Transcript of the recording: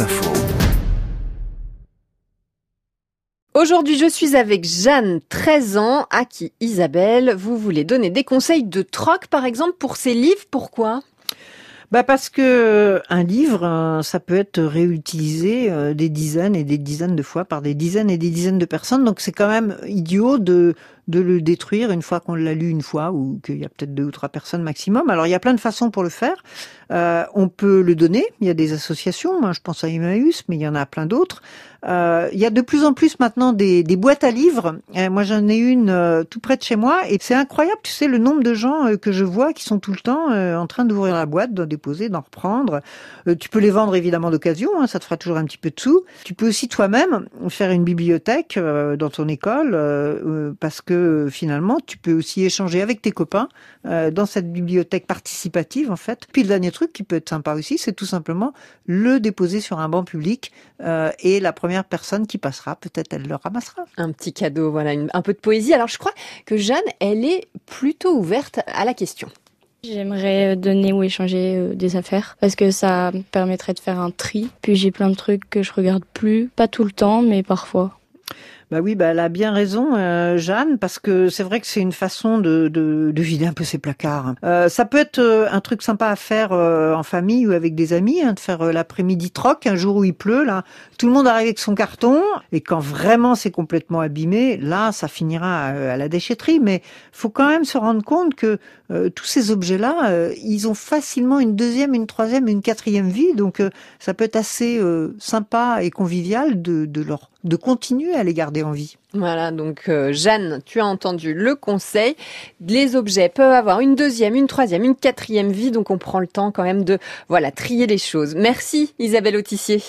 Info. Aujourd'hui, je suis avec Jeanne, 13 ans, à qui Isabelle, vous voulez donner des conseils de troc, par exemple, pour ses livres? Pourquoi? Bah parce que un livre, ça peut être réutilisé euh, des dizaines et des dizaines de fois par des dizaines et des dizaines de personnes. Donc c'est quand même idiot de de le détruire une fois qu'on l'a lu une fois ou qu'il y a peut-être deux ou trois personnes maximum. Alors il y a plein de façons pour le faire. Euh, on peut le donner. Il y a des associations. Moi, je pense à Emmaüs, mais il y en a plein d'autres. Euh, il y a de plus en plus maintenant des, des boîtes à livres. Euh, moi, j'en ai une euh, tout près de chez moi et c'est incroyable. Tu sais le nombre de gens euh, que je vois qui sont tout le temps en train d'ouvrir la boîte, d'en déposer, d'en reprendre. tu peux les vendre évidemment d'occasion. Hein, ça te fera toujours un petit peu de sous. Tu peux aussi toi-même faire une bibliothèque dans ton école parce que finalement, tu peux aussi échanger avec tes copains euh, dans cette bibliothèque participative, en fait. Puis le dernier truc qui peut être sympa aussi, c'est tout simplement le déposer sur un banc public euh, et la première personne qui passera, peut-être elle le ramassera. Un petit cadeau, voilà, un peu de poésie. Alors je crois que Jeanne, elle est plutôt ouverte à la question. J'aimerais donner ou échanger des affaires parce que ça permettrait de faire un tri. Puis j'ai plein de trucs que je regarde plus, pas tout le temps, mais parfois. Bah oui, bah elle a bien raison, euh, Jeanne, parce que c'est vrai que c'est une façon de, de, de, vider un peu ses placards. Euh, ça peut être euh, un truc sympa à faire en famille ou avec des amis, hein, de faire l'après-midi troc, un jour où il pleut, là, tout le monde arrive avec son carton, et quand vraiment c'est complètement abîmé, là, ça finira à, la déchetterie. Mais faut quand même se rendre compte que tous ces objets-là, ils ont facilement une deuxième, une troisième, une quatrième vie, donc ça peut être assez sympa et convivial de, de leur de continuer à les garder en vie. Voilà, donc euh, Jeanne, tu as entendu le conseil. Les objets peuvent avoir une deuxième, une troisième, une quatrième vie, donc on prend le temps quand même de voilà trier les choses. Merci Isabelle Autissier.